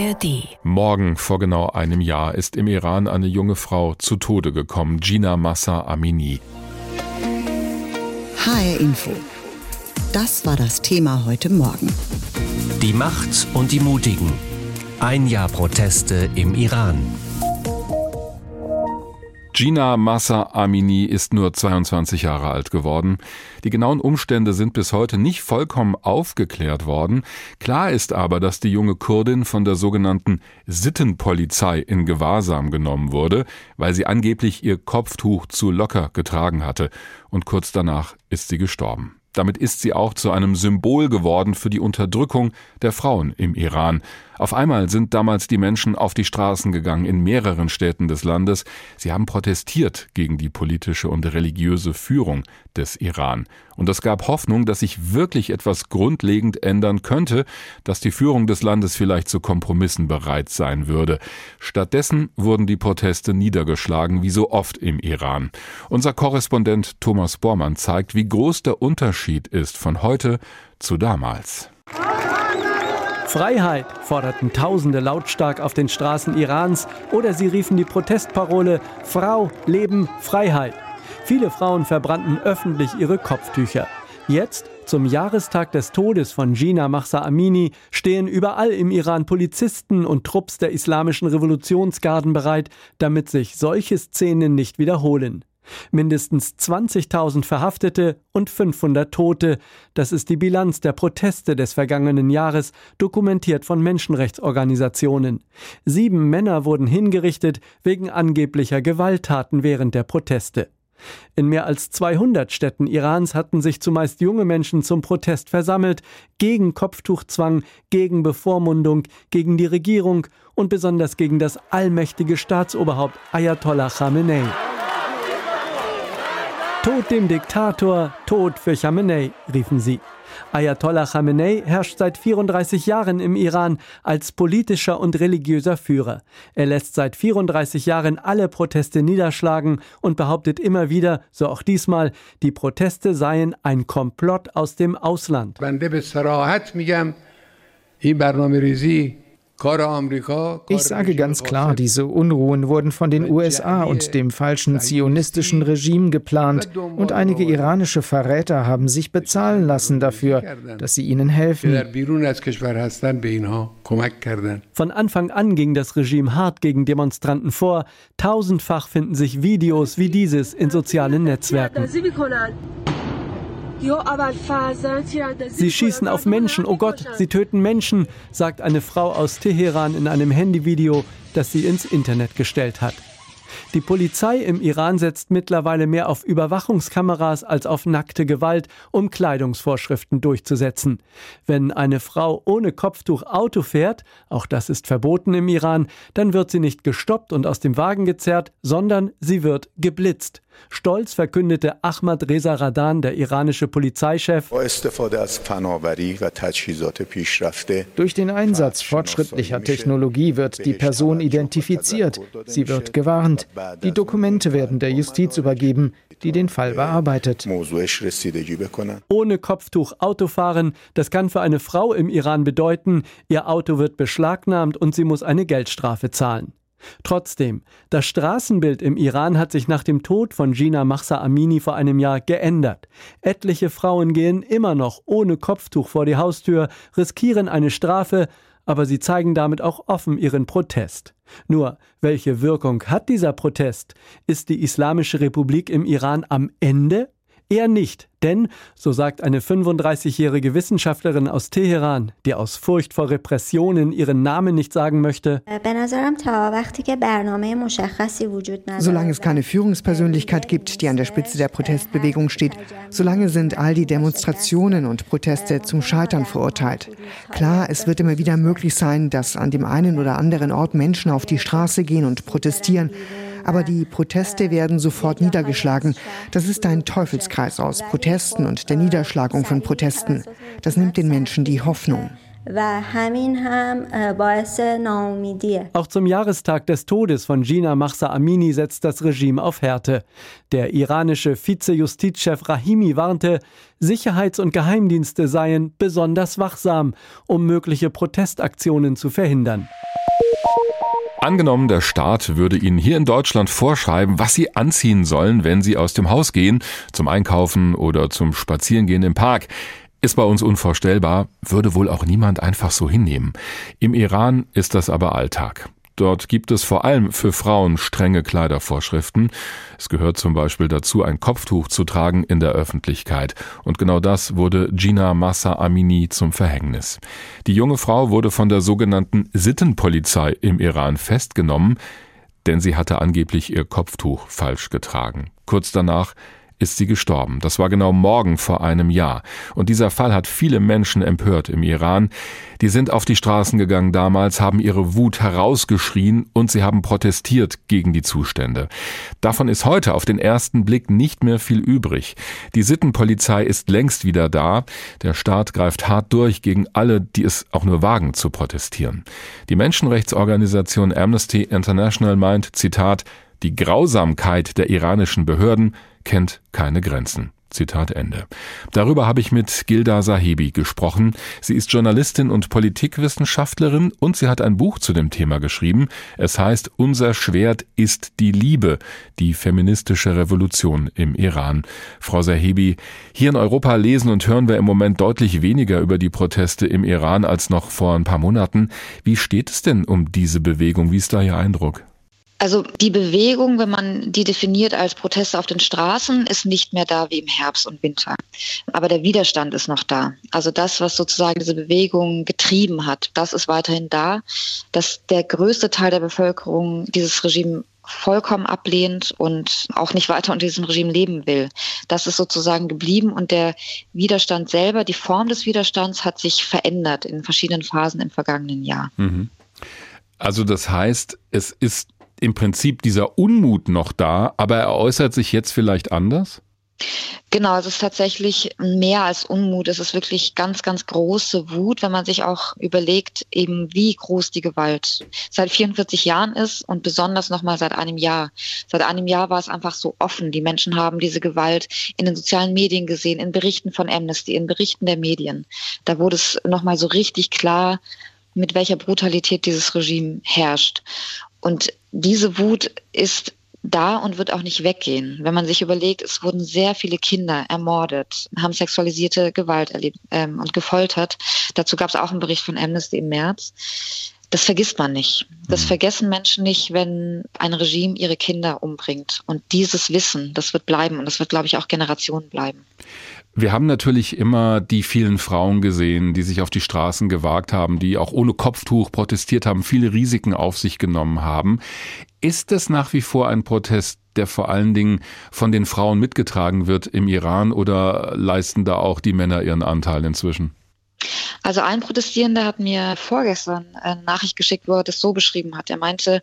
ARD. Morgen vor genau einem Jahr ist im Iran eine junge Frau zu Tode gekommen, Gina Massa Amini. HR Info. Das war das Thema heute Morgen. Die Macht und die Mutigen. Ein Jahr Proteste im Iran. Gina Massa Amini ist nur 22 Jahre alt geworden. Die genauen Umstände sind bis heute nicht vollkommen aufgeklärt worden. Klar ist aber, dass die junge Kurdin von der sogenannten Sittenpolizei in Gewahrsam genommen wurde, weil sie angeblich ihr Kopftuch zu locker getragen hatte. Und kurz danach ist sie gestorben. Damit ist sie auch zu einem Symbol geworden für die Unterdrückung der Frauen im Iran. Auf einmal sind damals die Menschen auf die Straßen gegangen in mehreren Städten des Landes. Sie haben protestiert gegen die politische und religiöse Führung des Iran. Und es gab Hoffnung, dass sich wirklich etwas grundlegend ändern könnte, dass die Führung des Landes vielleicht zu Kompromissen bereit sein würde. Stattdessen wurden die Proteste niedergeschlagen, wie so oft im Iran. Unser Korrespondent Thomas Bormann zeigt, wie groß der Unterschied ist von heute zu damals. Freiheit forderten Tausende lautstark auf den Straßen Irans oder sie riefen die Protestparole Frau, Leben, Freiheit. Viele Frauen verbrannten öffentlich ihre Kopftücher. Jetzt, zum Jahrestag des Todes von Gina Mahsa Amini, stehen überall im Iran Polizisten und Trupps der islamischen Revolutionsgarden bereit, damit sich solche Szenen nicht wiederholen. Mindestens 20.000 Verhaftete und 500 Tote. Das ist die Bilanz der Proteste des vergangenen Jahres, dokumentiert von Menschenrechtsorganisationen. Sieben Männer wurden hingerichtet wegen angeblicher Gewalttaten während der Proteste. In mehr als 200 Städten Irans hatten sich zumeist junge Menschen zum Protest versammelt, gegen Kopftuchzwang, gegen Bevormundung, gegen die Regierung und besonders gegen das allmächtige Staatsoberhaupt Ayatollah Khamenei. Tod dem Diktator, Tod für Khamenei, riefen sie. Ayatollah Khamenei herrscht seit 34 Jahren im Iran als politischer und religiöser Führer. Er lässt seit 34 Jahren alle Proteste niederschlagen und behauptet immer wieder, so auch diesmal, die Proteste seien ein Komplott aus dem Ausland. Ich sage ganz klar, diese Unruhen wurden von den USA und dem falschen zionistischen Regime geplant und einige iranische Verräter haben sich bezahlen lassen dafür, dass sie ihnen helfen. Von Anfang an ging das Regime hart gegen Demonstranten vor. Tausendfach finden sich Videos wie dieses in sozialen Netzwerken. Sie schießen auf Menschen, oh Gott, sie töten Menschen, sagt eine Frau aus Teheran in einem Handyvideo, das sie ins Internet gestellt hat. Die Polizei im Iran setzt mittlerweile mehr auf Überwachungskameras als auf nackte Gewalt, um Kleidungsvorschriften durchzusetzen. Wenn eine Frau ohne Kopftuch Auto fährt, auch das ist verboten im Iran, dann wird sie nicht gestoppt und aus dem Wagen gezerrt, sondern sie wird geblitzt. Stolz verkündete Ahmad Reza Radan, der iranische Polizeichef. Durch den Einsatz fortschrittlicher Technologie wird die Person identifiziert. Sie wird gewarnt. Die Dokumente werden der Justiz übergeben, die den Fall bearbeitet. Ohne Kopftuch Autofahren, das kann für eine Frau im Iran bedeuten, ihr Auto wird beschlagnahmt und sie muss eine Geldstrafe zahlen. Trotzdem, das Straßenbild im Iran hat sich nach dem Tod von Gina Mahsa Amini vor einem Jahr geändert. Etliche Frauen gehen immer noch ohne Kopftuch vor die Haustür, riskieren eine Strafe, aber sie zeigen damit auch offen ihren Protest. Nur, welche Wirkung hat dieser Protest? Ist die Islamische Republik im Iran am Ende? Eher nicht, denn, so sagt eine 35-jährige Wissenschaftlerin aus Teheran, die aus Furcht vor Repressionen ihren Namen nicht sagen möchte, Solange es keine Führungspersönlichkeit gibt, die an der Spitze der Protestbewegung steht, solange sind all die Demonstrationen und Proteste zum Scheitern verurteilt. Klar, es wird immer wieder möglich sein, dass an dem einen oder anderen Ort Menschen auf die Straße gehen und protestieren aber die Proteste werden sofort niedergeschlagen. Das ist ein Teufelskreis aus Protesten und der Niederschlagung von Protesten. Das nimmt den Menschen die Hoffnung. Auch zum Jahrestag des Todes von Gina Mahsa Amini setzt das Regime auf Härte. Der iranische Vize-Justizchef Rahimi warnte, Sicherheits- und Geheimdienste seien besonders wachsam, um mögliche Protestaktionen zu verhindern. Angenommen, der Staat würde Ihnen hier in Deutschland vorschreiben, was Sie anziehen sollen, wenn Sie aus dem Haus gehen, zum Einkaufen oder zum Spazierengehen im Park. Ist bei uns unvorstellbar, würde wohl auch niemand einfach so hinnehmen. Im Iran ist das aber Alltag. Dort gibt es vor allem für Frauen strenge Kleidervorschriften. Es gehört zum Beispiel dazu, ein Kopftuch zu tragen in der Öffentlichkeit. Und genau das wurde Gina Massa Amini zum Verhängnis. Die junge Frau wurde von der sogenannten Sittenpolizei im Iran festgenommen, denn sie hatte angeblich ihr Kopftuch falsch getragen. Kurz danach ist sie gestorben. Das war genau morgen vor einem Jahr. Und dieser Fall hat viele Menschen empört im Iran. Die sind auf die Straßen gegangen damals, haben ihre Wut herausgeschrien und sie haben protestiert gegen die Zustände. Davon ist heute auf den ersten Blick nicht mehr viel übrig. Die Sittenpolizei ist längst wieder da. Der Staat greift hart durch gegen alle, die es auch nur wagen zu protestieren. Die Menschenrechtsorganisation Amnesty International meint, Zitat, die Grausamkeit der iranischen Behörden kennt keine Grenzen. Zitat Ende. Darüber habe ich mit Gilda Sahibi gesprochen. Sie ist Journalistin und Politikwissenschaftlerin und sie hat ein Buch zu dem Thema geschrieben. Es heißt Unser Schwert ist die Liebe, die feministische Revolution im Iran. Frau Sahibi, hier in Europa lesen und hören wir im Moment deutlich weniger über die Proteste im Iran als noch vor ein paar Monaten. Wie steht es denn um diese Bewegung? Wie ist da Ihr Eindruck? Also die Bewegung, wenn man die definiert als Proteste auf den Straßen, ist nicht mehr da wie im Herbst und Winter. Aber der Widerstand ist noch da. Also das, was sozusagen diese Bewegung getrieben hat, das ist weiterhin da. Dass der größte Teil der Bevölkerung dieses Regime vollkommen ablehnt und auch nicht weiter unter diesem Regime leben will. Das ist sozusagen geblieben und der Widerstand selber, die Form des Widerstands hat sich verändert in verschiedenen Phasen im vergangenen Jahr. Mhm. Also das heißt, es ist im Prinzip dieser Unmut noch da, aber er äußert sich jetzt vielleicht anders? Genau, es ist tatsächlich mehr als Unmut. Es ist wirklich ganz, ganz große Wut, wenn man sich auch überlegt, eben wie groß die Gewalt seit 44 Jahren ist und besonders nochmal seit einem Jahr. Seit einem Jahr war es einfach so offen. Die Menschen haben diese Gewalt in den sozialen Medien gesehen, in Berichten von Amnesty, in Berichten der Medien. Da wurde es nochmal so richtig klar, mit welcher Brutalität dieses Regime herrscht. Und diese Wut ist da und wird auch nicht weggehen. Wenn man sich überlegt, es wurden sehr viele Kinder ermordet, haben sexualisierte Gewalt erlebt ähm, und gefoltert. Dazu gab es auch einen Bericht von Amnesty im März. Das vergisst man nicht. Das mhm. vergessen Menschen nicht, wenn ein Regime ihre Kinder umbringt. Und dieses Wissen, das wird bleiben und das wird, glaube ich, auch Generationen bleiben. Wir haben natürlich immer die vielen Frauen gesehen, die sich auf die Straßen gewagt haben, die auch ohne Kopftuch protestiert haben, viele Risiken auf sich genommen haben. Ist es nach wie vor ein Protest, der vor allen Dingen von den Frauen mitgetragen wird im Iran oder leisten da auch die Männer ihren Anteil inzwischen? Also ein Protestierender hat mir vorgestern eine Nachricht geschickt, wo er das so beschrieben hat. Er meinte,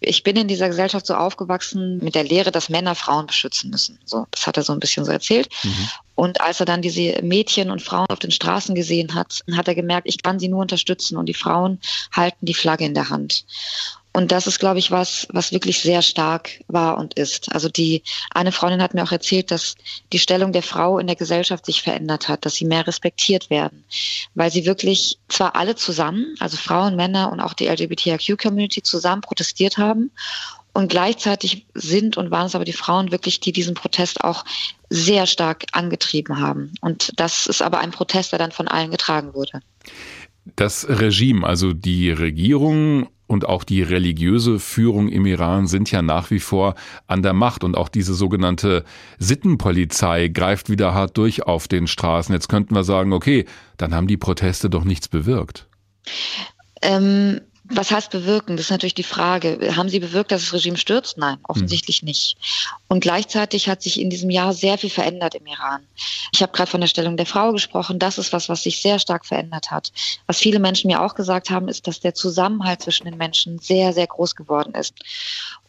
ich bin in dieser Gesellschaft so aufgewachsen mit der Lehre, dass Männer Frauen beschützen müssen. So, das hat er so ein bisschen so erzählt. Mhm. Und als er dann diese Mädchen und Frauen auf den Straßen gesehen hat, hat er gemerkt, ich kann sie nur unterstützen und die Frauen halten die Flagge in der Hand. Und das ist, glaube ich, was, was wirklich sehr stark war und ist. Also die, eine Freundin hat mir auch erzählt, dass die Stellung der Frau in der Gesellschaft sich verändert hat, dass sie mehr respektiert werden, weil sie wirklich zwar alle zusammen, also Frauen, Männer und auch die LGBTIQ-Community zusammen protestiert haben und gleichzeitig sind und waren es aber die Frauen wirklich, die diesen Protest auch sehr stark angetrieben haben. Und das ist aber ein Protest, der dann von allen getragen wurde. Das Regime, also die Regierung und auch die religiöse Führung im Iran sind ja nach wie vor an der Macht und auch diese sogenannte Sittenpolizei greift wieder hart durch auf den Straßen. Jetzt könnten wir sagen, okay, dann haben die Proteste doch nichts bewirkt. Ähm, was heißt bewirken? Das ist natürlich die Frage. Haben sie bewirkt, dass das Regime stürzt? Nein, offensichtlich hm. nicht. Und gleichzeitig hat sich in diesem Jahr sehr viel verändert im Iran. Ich habe gerade von der Stellung der Frau gesprochen. Das ist was, was sich sehr stark verändert hat. Was viele Menschen mir auch gesagt haben, ist, dass der Zusammenhalt zwischen den Menschen sehr, sehr groß geworden ist.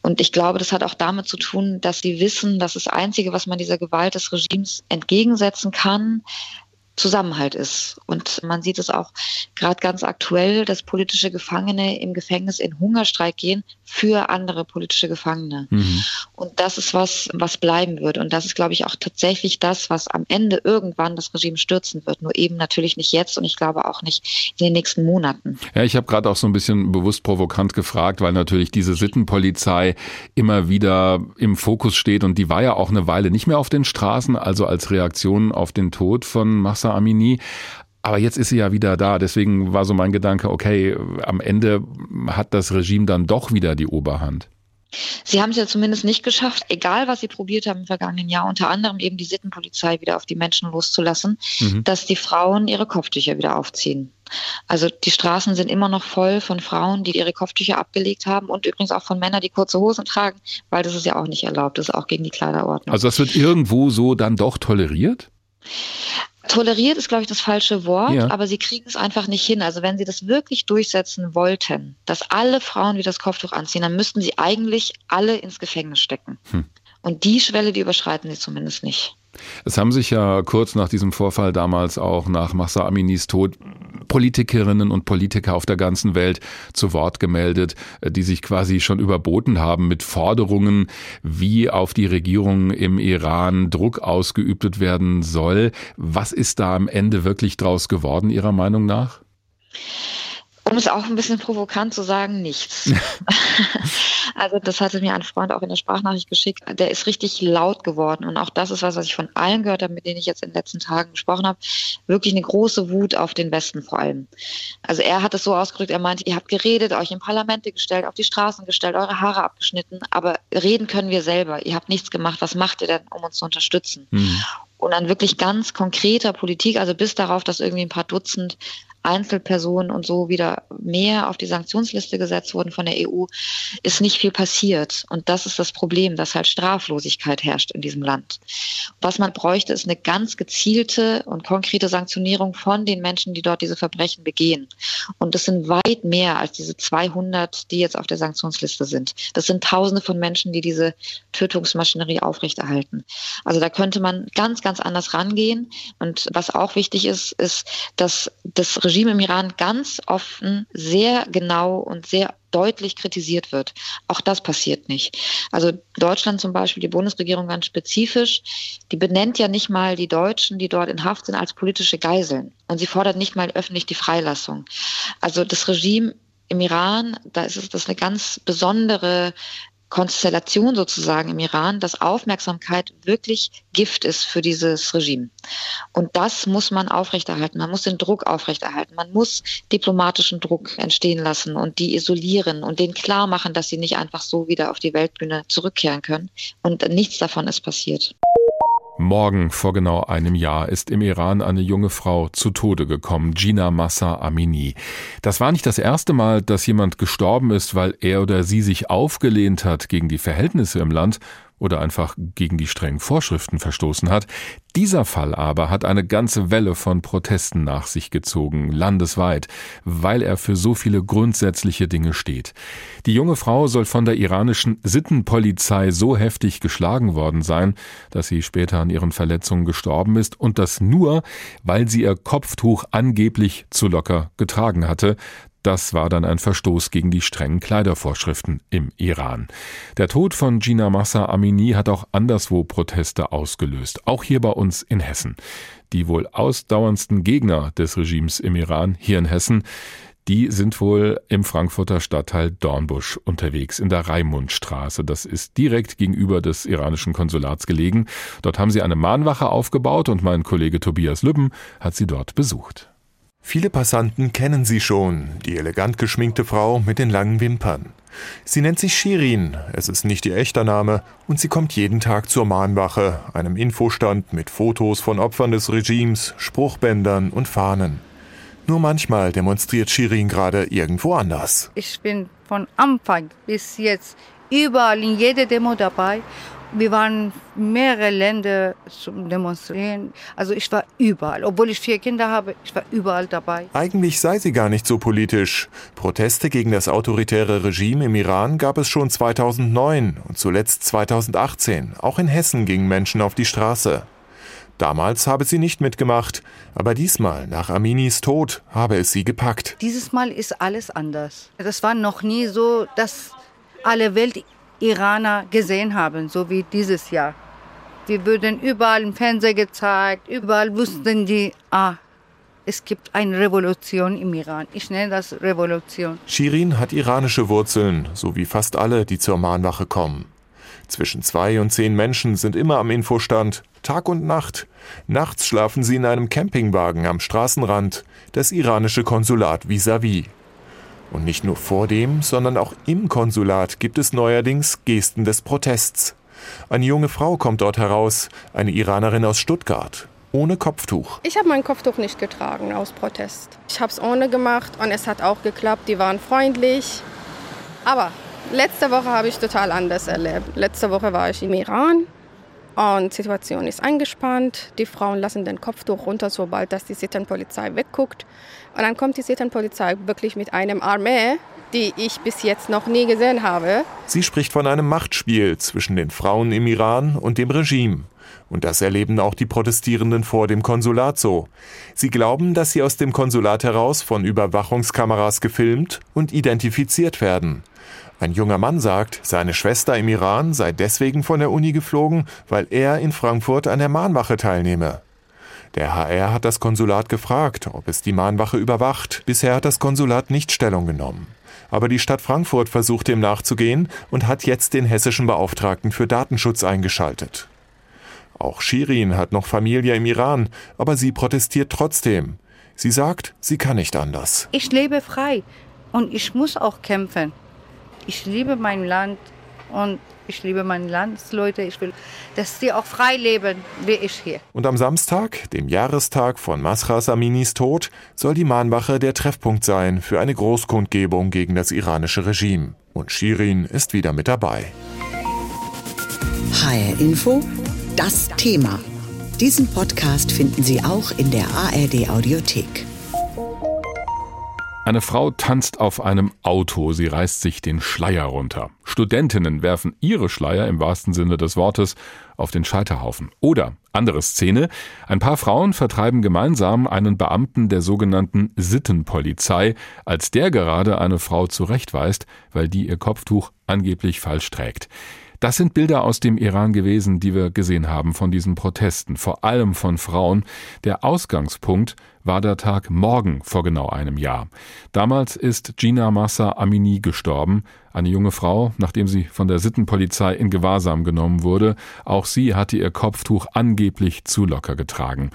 Und ich glaube, das hat auch damit zu tun, dass sie wissen, dass das Einzige, was man dieser Gewalt des Regimes entgegensetzen kann, Zusammenhalt ist. Und man sieht es auch gerade ganz aktuell, dass politische Gefangene im Gefängnis in Hungerstreik gehen für andere politische Gefangene. Mhm. Und das ist was, was bleiben wird. Und das ist, glaube ich, auch tatsächlich das, was am Ende irgendwann das Regime stürzen wird. Nur eben natürlich nicht jetzt und ich glaube auch nicht in den nächsten Monaten. Ja, ich habe gerade auch so ein bisschen bewusst provokant gefragt, weil natürlich diese Sittenpolizei immer wieder im Fokus steht und die war ja auch eine Weile nicht mehr auf den Straßen, also als Reaktion auf den Tod von Massa Mahsa Amini. Aber jetzt ist sie ja wieder da. Deswegen war so mein Gedanke, okay, am Ende hat das Regime dann doch wieder die Oberhand. Sie haben es ja zumindest nicht geschafft, egal was Sie probiert haben im vergangenen Jahr, unter anderem eben die Sittenpolizei wieder auf die Menschen loszulassen, mhm. dass die Frauen ihre Kopftücher wieder aufziehen. Also die Straßen sind immer noch voll von Frauen, die ihre Kopftücher abgelegt haben und übrigens auch von Männern, die kurze Hosen tragen, weil das ist ja auch nicht erlaubt, das ist auch gegen die Kleiderordnung. Also das wird irgendwo so dann doch toleriert? Toleriert ist, glaube ich, das falsche Wort, ja. aber sie kriegen es einfach nicht hin. Also wenn sie das wirklich durchsetzen wollten, dass alle Frauen wieder das Kopftuch anziehen, dann müssten sie eigentlich alle ins Gefängnis stecken. Hm. Und die Schwelle, die überschreiten sie zumindest nicht. Es haben sich ja kurz nach diesem Vorfall damals auch nach Massa Aminis Tod Politikerinnen und Politiker auf der ganzen Welt zu Wort gemeldet, die sich quasi schon überboten haben mit Forderungen, wie auf die Regierung im Iran Druck ausgeübt werden soll. Was ist da am Ende wirklich draus geworden, Ihrer Meinung nach? Um es auch ein bisschen provokant zu sagen, nichts. also das hatte mir ein Freund auch in der Sprachnachricht geschickt. Der ist richtig laut geworden. Und auch das ist was, was ich von allen gehört habe, mit denen ich jetzt in den letzten Tagen gesprochen habe. Wirklich eine große Wut auf den Westen vor allem. Also er hat es so ausgedrückt, er meinte, ihr habt geredet, euch in Parlamente gestellt, auf die Straßen gestellt, eure Haare abgeschnitten. Aber reden können wir selber. Ihr habt nichts gemacht. Was macht ihr denn, um uns zu unterstützen? Mhm und an wirklich ganz konkreter Politik, also bis darauf, dass irgendwie ein paar Dutzend Einzelpersonen und so wieder mehr auf die Sanktionsliste gesetzt wurden von der EU, ist nicht viel passiert. Und das ist das Problem, dass halt Straflosigkeit herrscht in diesem Land. Was man bräuchte, ist eine ganz gezielte und konkrete Sanktionierung von den Menschen, die dort diese Verbrechen begehen. Und das sind weit mehr als diese 200, die jetzt auf der Sanktionsliste sind. Das sind Tausende von Menschen, die diese Tötungsmaschinerie aufrechterhalten. Also da könnte man ganz, ganz anders rangehen. Und was auch wichtig ist, ist, dass das Regime im Iran ganz offen, sehr genau und sehr deutlich kritisiert wird. Auch das passiert nicht. Also Deutschland zum Beispiel, die Bundesregierung ganz spezifisch, die benennt ja nicht mal die Deutschen, die dort in Haft sind, als politische Geiseln. Und sie fordert nicht mal öffentlich die Freilassung. Also das Regime im Iran, da ist es das eine ganz besondere Konstellation sozusagen im Iran, dass Aufmerksamkeit wirklich Gift ist für dieses Regime. Und das muss man aufrechterhalten. Man muss den Druck aufrechterhalten. Man muss diplomatischen Druck entstehen lassen und die isolieren und denen klar machen, dass sie nicht einfach so wieder auf die Weltbühne zurückkehren können. Und nichts davon ist passiert. Morgen vor genau einem Jahr ist im Iran eine junge Frau zu Tode gekommen, Gina Massa Amini. Das war nicht das erste Mal, dass jemand gestorben ist, weil er oder sie sich aufgelehnt hat gegen die Verhältnisse im Land oder einfach gegen die strengen Vorschriften verstoßen hat. Dieser Fall aber hat eine ganze Welle von Protesten nach sich gezogen, landesweit, weil er für so viele grundsätzliche Dinge steht. Die junge Frau soll von der iranischen Sittenpolizei so heftig geschlagen worden sein, dass sie später an ihren Verletzungen gestorben ist und das nur, weil sie ihr Kopftuch angeblich zu locker getragen hatte, das war dann ein Verstoß gegen die strengen Kleidervorschriften im Iran. Der Tod von Gina Massa Amini hat auch anderswo Proteste ausgelöst, auch hier bei uns in Hessen. Die wohl ausdauerndsten Gegner des Regimes im Iran, hier in Hessen, die sind wohl im Frankfurter Stadtteil Dornbusch unterwegs, in der Raimundstraße. Das ist direkt gegenüber des iranischen Konsulats gelegen. Dort haben sie eine Mahnwache aufgebaut und mein Kollege Tobias Lübben hat sie dort besucht. Viele Passanten kennen sie schon, die elegant geschminkte Frau mit den langen Wimpern. Sie nennt sich Shirin, es ist nicht ihr echter Name, und sie kommt jeden Tag zur Mahnwache, einem Infostand mit Fotos von Opfern des Regimes, Spruchbändern und Fahnen. Nur manchmal demonstriert Shirin gerade irgendwo anders. Ich bin von Anfang bis jetzt überall in jeder Demo dabei wir waren mehrere Länder zum Demonstrieren. Also ich war überall. Obwohl ich vier Kinder habe, ich war überall dabei. Eigentlich sei sie gar nicht so politisch. Proteste gegen das autoritäre Regime im Iran gab es schon 2009 und zuletzt 2018. Auch in Hessen gingen Menschen auf die Straße. Damals habe sie nicht mitgemacht, aber diesmal, nach Aminis Tod, habe es sie gepackt. Dieses Mal ist alles anders. Das war noch nie so, dass alle Welt Iraner gesehen haben, so wie dieses Jahr. Wir wurden überall im Fernsehen gezeigt, überall wussten die, ah, es gibt eine Revolution im Iran. Ich nenne das Revolution. Shirin hat iranische Wurzeln, so wie fast alle, die zur Mahnwache kommen. Zwischen zwei und zehn Menschen sind immer am Infostand, Tag und Nacht. Nachts schlafen sie in einem Campingwagen am Straßenrand, das iranische Konsulat vis-à-vis. -vis. Und nicht nur vor dem, sondern auch im Konsulat gibt es neuerdings Gesten des Protests. Eine junge Frau kommt dort heraus, eine Iranerin aus Stuttgart ohne Kopftuch. Ich habe mein Kopftuch nicht getragen aus Protest. Ich habe es ohne gemacht und es hat auch geklappt. Die waren freundlich. Aber letzte Woche habe ich total anders erlebt. Letzte Woche war ich im Iran und die Situation ist eingespannt. Die Frauen lassen den Kopftuch runter, sobald dass die Sittenpolizei wegguckt. Und dann kommt die Sittenpolizei wirklich mit einem Armee, die ich bis jetzt noch nie gesehen habe. Sie spricht von einem Machtspiel zwischen den Frauen im Iran und dem Regime. Und das erleben auch die Protestierenden vor dem Konsulat so. Sie glauben, dass sie aus dem Konsulat heraus von Überwachungskameras gefilmt und identifiziert werden. Ein junger Mann sagt, seine Schwester im Iran sei deswegen von der Uni geflogen, weil er in Frankfurt an der Mahnwache teilnehme. Der HR hat das Konsulat gefragt, ob es die Mahnwache überwacht. Bisher hat das Konsulat nicht Stellung genommen. Aber die Stadt Frankfurt versucht dem nachzugehen und hat jetzt den hessischen Beauftragten für Datenschutz eingeschaltet. Auch Shirin hat noch Familie im Iran, aber sie protestiert trotzdem. Sie sagt, sie kann nicht anders. Ich lebe frei und ich muss auch kämpfen. Ich liebe mein Land und ich liebe meine Landsleute. Ich will, dass sie auch frei leben, wie ich hier. Und am Samstag, dem Jahrestag von Masras Aminis Tod, soll die Mahnwache der Treffpunkt sein für eine Großkundgebung gegen das iranische Regime. Und Shirin ist wieder mit dabei. HR Info das Thema. Diesen Podcast finden Sie auch in der ARD Audiothek. Eine Frau tanzt auf einem Auto, sie reißt sich den Schleier runter. Studentinnen werfen ihre Schleier im wahrsten Sinne des Wortes auf den Scheiterhaufen. Oder andere Szene, ein paar Frauen vertreiben gemeinsam einen Beamten der sogenannten Sittenpolizei, als der gerade eine Frau zurechtweist, weil die ihr Kopftuch angeblich falsch trägt. Das sind Bilder aus dem Iran gewesen, die wir gesehen haben von diesen Protesten, vor allem von Frauen. Der Ausgangspunkt war der Tag morgen vor genau einem Jahr. Damals ist Gina Massa Amini gestorben, eine junge Frau, nachdem sie von der Sittenpolizei in Gewahrsam genommen wurde. Auch sie hatte ihr Kopftuch angeblich zu locker getragen.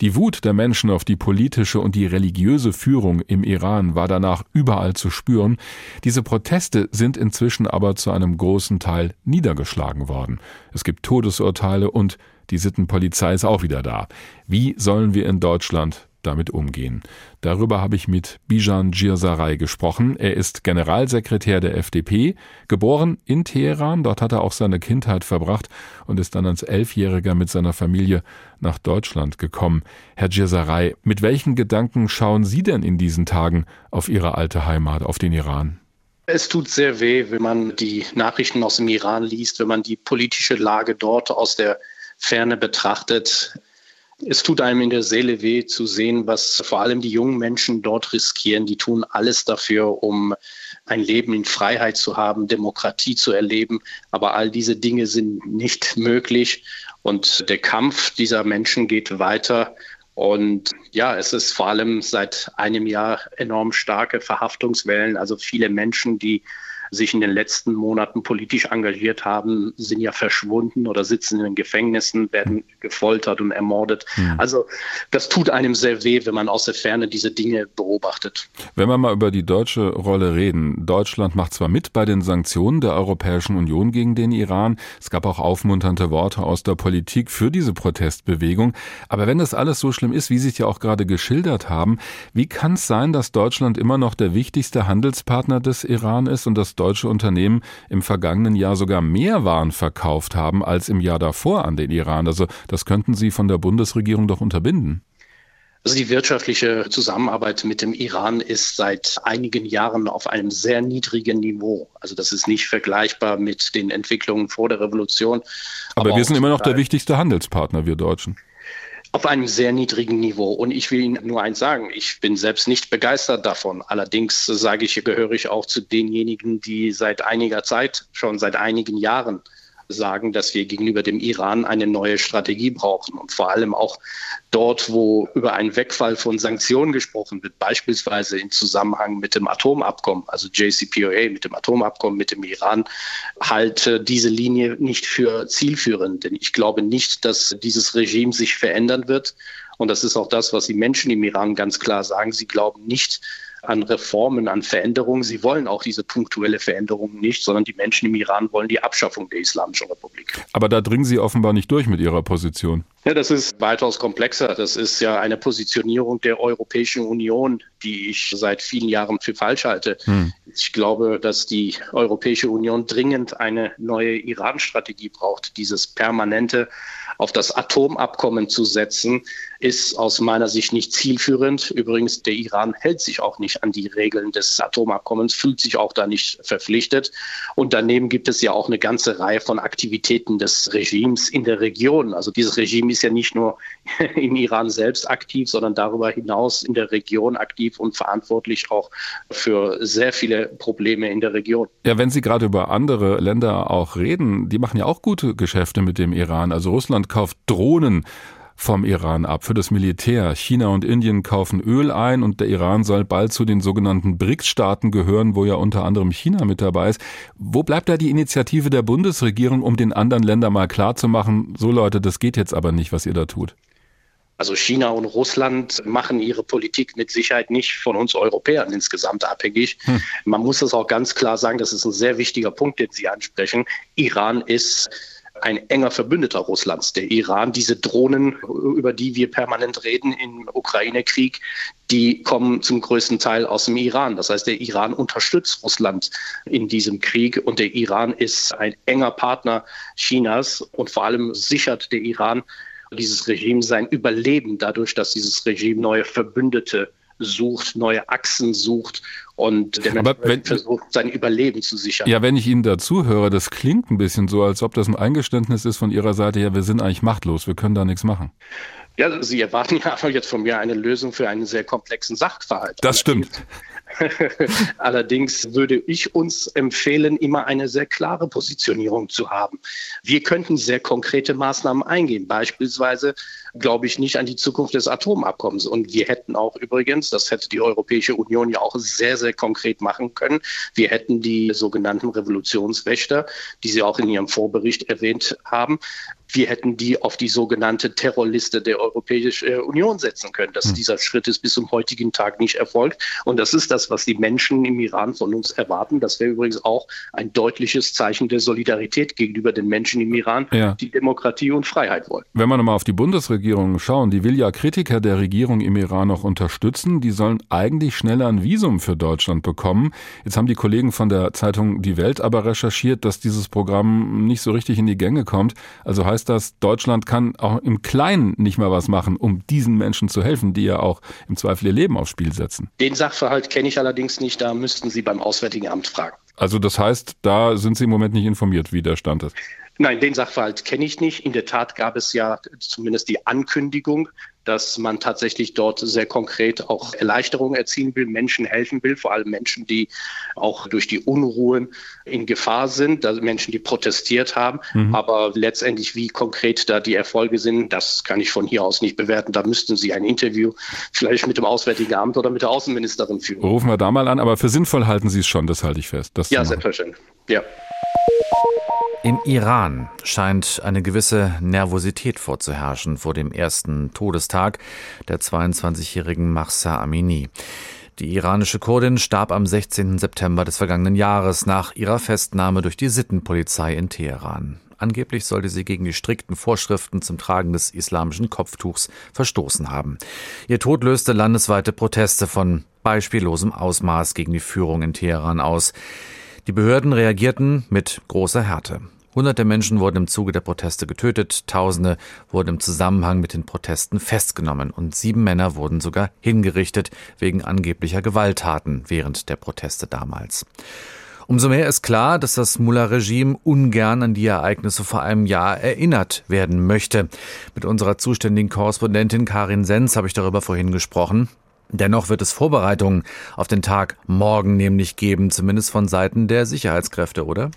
Die Wut der Menschen auf die politische und die religiöse Führung im Iran war danach überall zu spüren. Diese Proteste sind inzwischen aber zu einem großen Teil niedergeschlagen worden. Es gibt Todesurteile und die Sittenpolizei ist auch wieder da. Wie sollen wir in Deutschland damit umgehen. Darüber habe ich mit Bijan Girsaray gesprochen. Er ist Generalsekretär der FDP, geboren in Teheran. Dort hat er auch seine Kindheit verbracht und ist dann als Elfjähriger mit seiner Familie nach Deutschland gekommen. Herr Girsaray, mit welchen Gedanken schauen Sie denn in diesen Tagen auf Ihre alte Heimat, auf den Iran? Es tut sehr weh, wenn man die Nachrichten aus dem Iran liest, wenn man die politische Lage dort aus der Ferne betrachtet. Es tut einem in der Seele weh zu sehen, was vor allem die jungen Menschen dort riskieren. Die tun alles dafür, um ein Leben in Freiheit zu haben, Demokratie zu erleben. Aber all diese Dinge sind nicht möglich. Und der Kampf dieser Menschen geht weiter. Und ja, es ist vor allem seit einem Jahr enorm starke Verhaftungswellen. Also viele Menschen, die sich in den letzten Monaten politisch engagiert haben, sind ja verschwunden oder sitzen in den Gefängnissen, werden gefoltert und ermordet. Mhm. Also das tut einem sehr weh, wenn man aus der Ferne diese Dinge beobachtet. Wenn wir mal über die deutsche Rolle reden. Deutschland macht zwar mit bei den Sanktionen der Europäischen Union gegen den Iran. Es gab auch aufmunternde Worte aus der Politik für diese Protestbewegung. Aber wenn das alles so schlimm ist, wie Sie es ja auch gerade geschildert haben, wie kann es sein, dass Deutschland immer noch der wichtigste Handelspartner des Iran ist und dass deutsche Unternehmen im vergangenen Jahr sogar mehr Waren verkauft haben als im Jahr davor an den Iran. Also das könnten Sie von der Bundesregierung doch unterbinden. Also die wirtschaftliche Zusammenarbeit mit dem Iran ist seit einigen Jahren auf einem sehr niedrigen Niveau. Also das ist nicht vergleichbar mit den Entwicklungen vor der Revolution. Aber, aber wir sind immer noch der wichtigste Handelspartner, wir Deutschen. Auf einem sehr niedrigen Niveau. Und ich will Ihnen nur eins sagen, ich bin selbst nicht begeistert davon. Allerdings sage ich, gehöre ich auch zu denjenigen, die seit einiger Zeit, schon seit einigen Jahren, sagen, dass wir gegenüber dem Iran eine neue Strategie brauchen und vor allem auch dort, wo über einen Wegfall von Sanktionen gesprochen wird, beispielsweise im Zusammenhang mit dem Atomabkommen, also JCPOA, mit dem Atomabkommen mit dem Iran, halte diese Linie nicht für zielführend. Denn ich glaube nicht, dass dieses Regime sich verändern wird. Und das ist auch das, was die Menschen im Iran ganz klar sagen. Sie glauben nicht, an Reformen, an Veränderungen. Sie wollen auch diese punktuelle Veränderung nicht, sondern die Menschen im Iran wollen die Abschaffung der Islamischen Republik. Aber da dringen Sie offenbar nicht durch mit Ihrer Position. Ja, das ist weitaus komplexer. Das ist ja eine Positionierung der Europäischen Union, die ich seit vielen Jahren für falsch halte. Hm. Ich glaube, dass die Europäische Union dringend eine neue Iran-Strategie braucht. Dieses permanente auf das Atomabkommen zu setzen, ist aus meiner Sicht nicht zielführend. Übrigens, der Iran hält sich auch nicht an die Regeln des Atomabkommens, fühlt sich auch da nicht verpflichtet. Und daneben gibt es ja auch eine ganze Reihe von Aktivitäten des Regimes in der Region. Also dieses Regime ist ja nicht nur im Iran selbst aktiv, sondern darüber hinaus in der Region aktiv und verantwortlich auch für sehr viele Probleme in der Region. Ja, wenn Sie gerade über andere Länder auch reden, die machen ja auch gute Geschäfte mit dem Iran. Also Russland kauft Drohnen vom Iran ab für das Militär. China und Indien kaufen Öl ein und der Iran soll bald zu den sogenannten BRICS-Staaten gehören, wo ja unter anderem China mit dabei ist. Wo bleibt da die Initiative der Bundesregierung, um den anderen Ländern mal klarzumachen, so Leute, das geht jetzt aber nicht, was ihr da tut? Also China und Russland machen ihre Politik mit Sicherheit nicht von uns Europäern insgesamt abhängig. Hm. Man muss das auch ganz klar sagen, das ist ein sehr wichtiger Punkt, den Sie ansprechen. Iran ist ein enger Verbündeter Russlands, der Iran. Diese Drohnen, über die wir permanent reden im Ukraine-Krieg, die kommen zum größten Teil aus dem Iran. Das heißt, der Iran unterstützt Russland in diesem Krieg und der Iran ist ein enger Partner Chinas und vor allem sichert der Iran dieses Regime sein Überleben dadurch, dass dieses Regime neue Verbündete sucht, neue Achsen sucht und der Mensch wenn, versucht, sein Überleben zu sichern. Ja, wenn ich Ihnen dazu höre, das klingt ein bisschen so, als ob das ein Eingeständnis ist von Ihrer Seite, ja, wir sind eigentlich machtlos, wir können da nichts machen. Ja, Sie erwarten ja einfach jetzt von mir eine Lösung für einen sehr komplexen Sachverhalt. Das stimmt. Allerdings würde ich uns empfehlen, immer eine sehr klare Positionierung zu haben. Wir könnten sehr konkrete Maßnahmen eingehen. Beispielsweise glaube ich nicht an die Zukunft des Atomabkommens. Und wir hätten auch übrigens, das hätte die Europäische Union ja auch sehr, sehr konkret machen können, wir hätten die sogenannten Revolutionswächter, die Sie auch in Ihrem Vorbericht erwähnt haben, wir hätten die auf die sogenannte Terrorliste der Europäischen Union setzen können. Dass hm. dieser Schritt ist bis zum heutigen Tag nicht erfolgt. Und das ist das, was die Menschen im Iran von uns erwarten. Das wäre übrigens auch ein deutliches Zeichen der Solidarität gegenüber den Menschen im Iran, ja. die Demokratie und Freiheit wollen. Wenn wir nochmal auf die Bundesregierung schauen, die will ja Kritiker der Regierung im Iran noch unterstützen. Die sollen eigentlich schneller ein Visum für Deutschland bekommen. Jetzt haben die Kollegen von der Zeitung Die Welt aber recherchiert, dass dieses Programm nicht so richtig in die Gänge kommt. Also heißt heißt das, Deutschland kann auch im Kleinen nicht mehr was machen, um diesen Menschen zu helfen, die ja auch im Zweifel ihr Leben aufs Spiel setzen. Den Sachverhalt kenne ich allerdings nicht, da müssten Sie beim Auswärtigen Amt fragen. Also das heißt, da sind Sie im Moment nicht informiert, wie der Stand ist. Nein, den Sachverhalt kenne ich nicht. In der Tat gab es ja zumindest die Ankündigung, dass man tatsächlich dort sehr konkret auch Erleichterungen erzielen will, Menschen helfen will, vor allem Menschen, die auch durch die Unruhen in Gefahr sind, also Menschen, die protestiert haben. Mhm. Aber letztendlich, wie konkret da die Erfolge sind, das kann ich von hier aus nicht bewerten. Da müssten Sie ein Interview vielleicht mit dem Auswärtigen Amt oder mit der Außenministerin führen. Rufen wir da mal an, aber für sinnvoll halten Sie es schon, das halte ich fest. ja, selbstverständlich. Ja. Im Iran scheint eine gewisse Nervosität vorzuherrschen vor dem ersten Todestag der 22-jährigen Mahsa Amini. Die iranische Kurdin starb am 16. September des vergangenen Jahres nach ihrer Festnahme durch die Sittenpolizei in Teheran. Angeblich sollte sie gegen die strikten Vorschriften zum Tragen des islamischen Kopftuchs verstoßen haben. Ihr Tod löste landesweite Proteste von beispiellosem Ausmaß gegen die Führung in Teheran aus. Die Behörden reagierten mit großer Härte. Hunderte Menschen wurden im Zuge der Proteste getötet, Tausende wurden im Zusammenhang mit den Protesten festgenommen und sieben Männer wurden sogar hingerichtet wegen angeblicher Gewalttaten während der Proteste damals. Umso mehr ist klar, dass das Mullah-Regime ungern an die Ereignisse vor einem Jahr erinnert werden möchte. Mit unserer zuständigen Korrespondentin Karin Sens habe ich darüber vorhin gesprochen. Dennoch wird es Vorbereitungen auf den Tag morgen nämlich geben, zumindest von Seiten der Sicherheitskräfte, oder?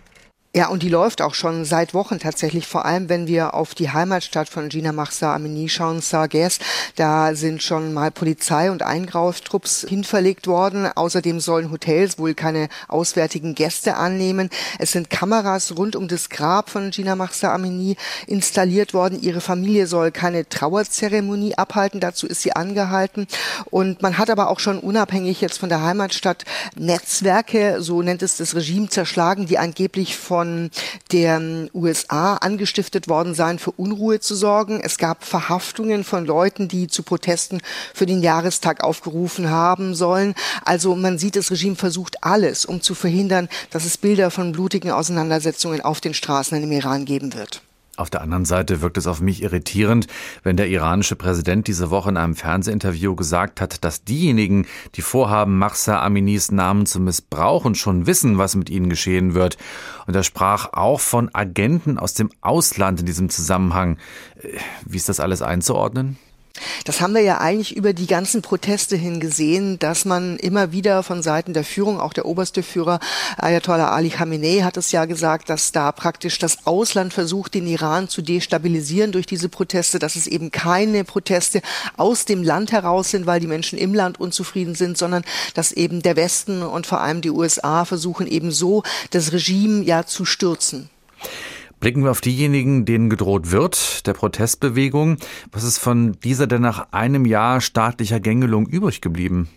Ja, und die läuft auch schon seit Wochen tatsächlich, vor allem wenn wir auf die Heimatstadt von Gina Mahsa Amini schauen, Sarges. Da sind schon mal Polizei und Eingreifttrupps hinverlegt worden. Außerdem sollen Hotels wohl keine auswärtigen Gäste annehmen. Es sind Kameras rund um das Grab von Gina Mahsa Amini installiert worden. Ihre Familie soll keine Trauerzeremonie abhalten. Dazu ist sie angehalten. Und man hat aber auch schon unabhängig jetzt von der Heimatstadt Netzwerke, so nennt es das Regime, zerschlagen, die angeblich von von den USA angestiftet worden sein, für Unruhe zu sorgen. Es gab Verhaftungen von Leuten, die zu Protesten für den Jahrestag aufgerufen haben sollen. Also man sieht, das Regime versucht alles, um zu verhindern, dass es Bilder von blutigen Auseinandersetzungen auf den Straßen im Iran geben wird. Auf der anderen Seite wirkt es auf mich irritierend, wenn der iranische Präsident diese Woche in einem Fernsehinterview gesagt hat, dass diejenigen, die vorhaben, Mahsa Aminis Namen zu missbrauchen, schon wissen, was mit ihnen geschehen wird. Und er sprach auch von Agenten aus dem Ausland in diesem Zusammenhang. Äh, wie ist das alles einzuordnen? Das haben wir ja eigentlich über die ganzen Proteste hin gesehen, dass man immer wieder von Seiten der Führung, auch der oberste Führer Ayatollah Ali Khamenei hat es ja gesagt, dass da praktisch das Ausland versucht, den Iran zu destabilisieren durch diese Proteste, dass es eben keine Proteste aus dem Land heraus sind, weil die Menschen im Land unzufrieden sind, sondern dass eben der Westen und vor allem die USA versuchen eben so das Regime ja zu stürzen. Blicken wir auf diejenigen, denen gedroht wird, der Protestbewegung. Was ist von dieser denn nach einem Jahr staatlicher Gängelung übrig geblieben?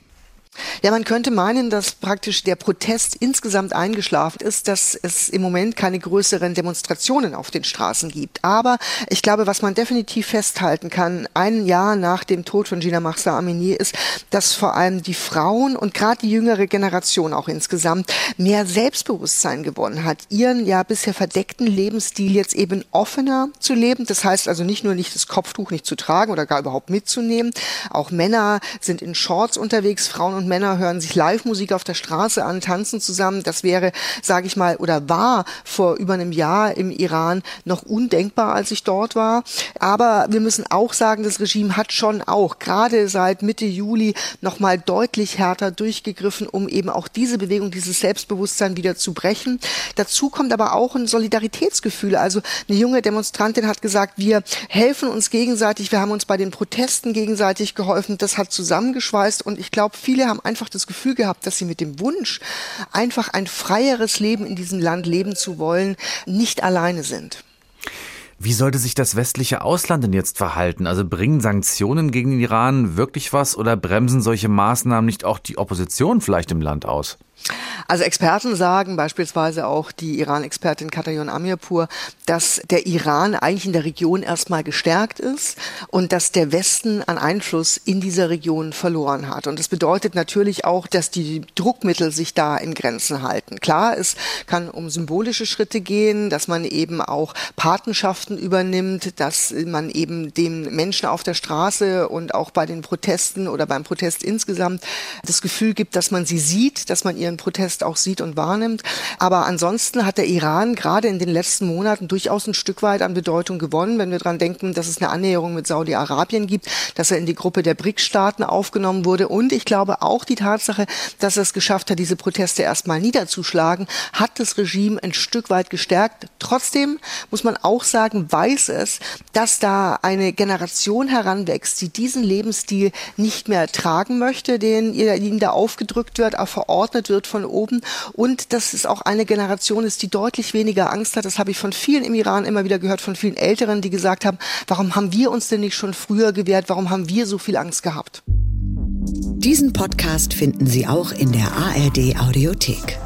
Ja, man könnte meinen, dass praktisch der Protest insgesamt eingeschlafen ist, dass es im Moment keine größeren Demonstrationen auf den Straßen gibt. Aber ich glaube, was man definitiv festhalten kann, ein Jahr nach dem Tod von Gina Mahsa Amini, ist, dass vor allem die Frauen und gerade die jüngere Generation auch insgesamt mehr Selbstbewusstsein gewonnen hat, ihren ja bisher verdeckten Lebensstil jetzt eben offener zu leben. Das heißt also nicht nur nicht das Kopftuch nicht zu tragen oder gar überhaupt mitzunehmen. Auch Männer sind in Shorts unterwegs, Frauen und und Männer hören sich Live-Musik auf der Straße an, tanzen zusammen. Das wäre, sage ich mal, oder war vor über einem Jahr im Iran noch undenkbar, als ich dort war. Aber wir müssen auch sagen, das Regime hat schon auch gerade seit Mitte Juli noch mal deutlich härter durchgegriffen, um eben auch diese Bewegung, dieses Selbstbewusstsein wieder zu brechen. Dazu kommt aber auch ein Solidaritätsgefühl. Also eine junge Demonstrantin hat gesagt, wir helfen uns gegenseitig, wir haben uns bei den Protesten gegenseitig geholfen. Das hat zusammengeschweißt und ich glaube, viele haben haben einfach das Gefühl gehabt, dass sie mit dem Wunsch, einfach ein freieres Leben in diesem Land leben zu wollen, nicht alleine sind. Wie sollte sich das westliche Ausland denn jetzt verhalten? Also bringen Sanktionen gegen den Iran wirklich was oder bremsen solche Maßnahmen nicht auch die Opposition vielleicht im Land aus? Also Experten sagen, beispielsweise auch die Iran-Expertin Katayon Amirpur, dass der Iran eigentlich in der Region erstmal gestärkt ist und dass der Westen an Einfluss in dieser Region verloren hat. Und das bedeutet natürlich auch, dass die Druckmittel sich da in Grenzen halten. Klar, es kann um symbolische Schritte gehen, dass man eben auch Patenschaften übernimmt, dass man eben den Menschen auf der Straße und auch bei den Protesten oder beim Protest insgesamt das Gefühl gibt, dass man sie sieht, dass man ihren Protest auch sieht und wahrnimmt. Aber ansonsten hat der Iran gerade in den letzten Monaten durchaus ein Stück weit an Bedeutung gewonnen, wenn wir daran denken, dass es eine Annäherung mit Saudi-Arabien gibt, dass er in die Gruppe der BRICS-Staaten aufgenommen wurde. Und ich glaube auch die Tatsache, dass er es geschafft hat, diese Proteste erstmal niederzuschlagen, hat das Regime ein Stück weit gestärkt. Trotzdem muss man auch sagen, weiß es, dass da eine Generation heranwächst, die diesen Lebensstil nicht mehr tragen möchte, den ihnen da aufgedrückt wird, auch verordnet wird wird von oben und dass es auch eine Generation ist, die deutlich weniger Angst hat. Das habe ich von vielen im Iran immer wieder gehört, von vielen Älteren, die gesagt haben, warum haben wir uns denn nicht schon früher gewehrt? Warum haben wir so viel Angst gehabt? Diesen Podcast finden Sie auch in der ARD Audiothek.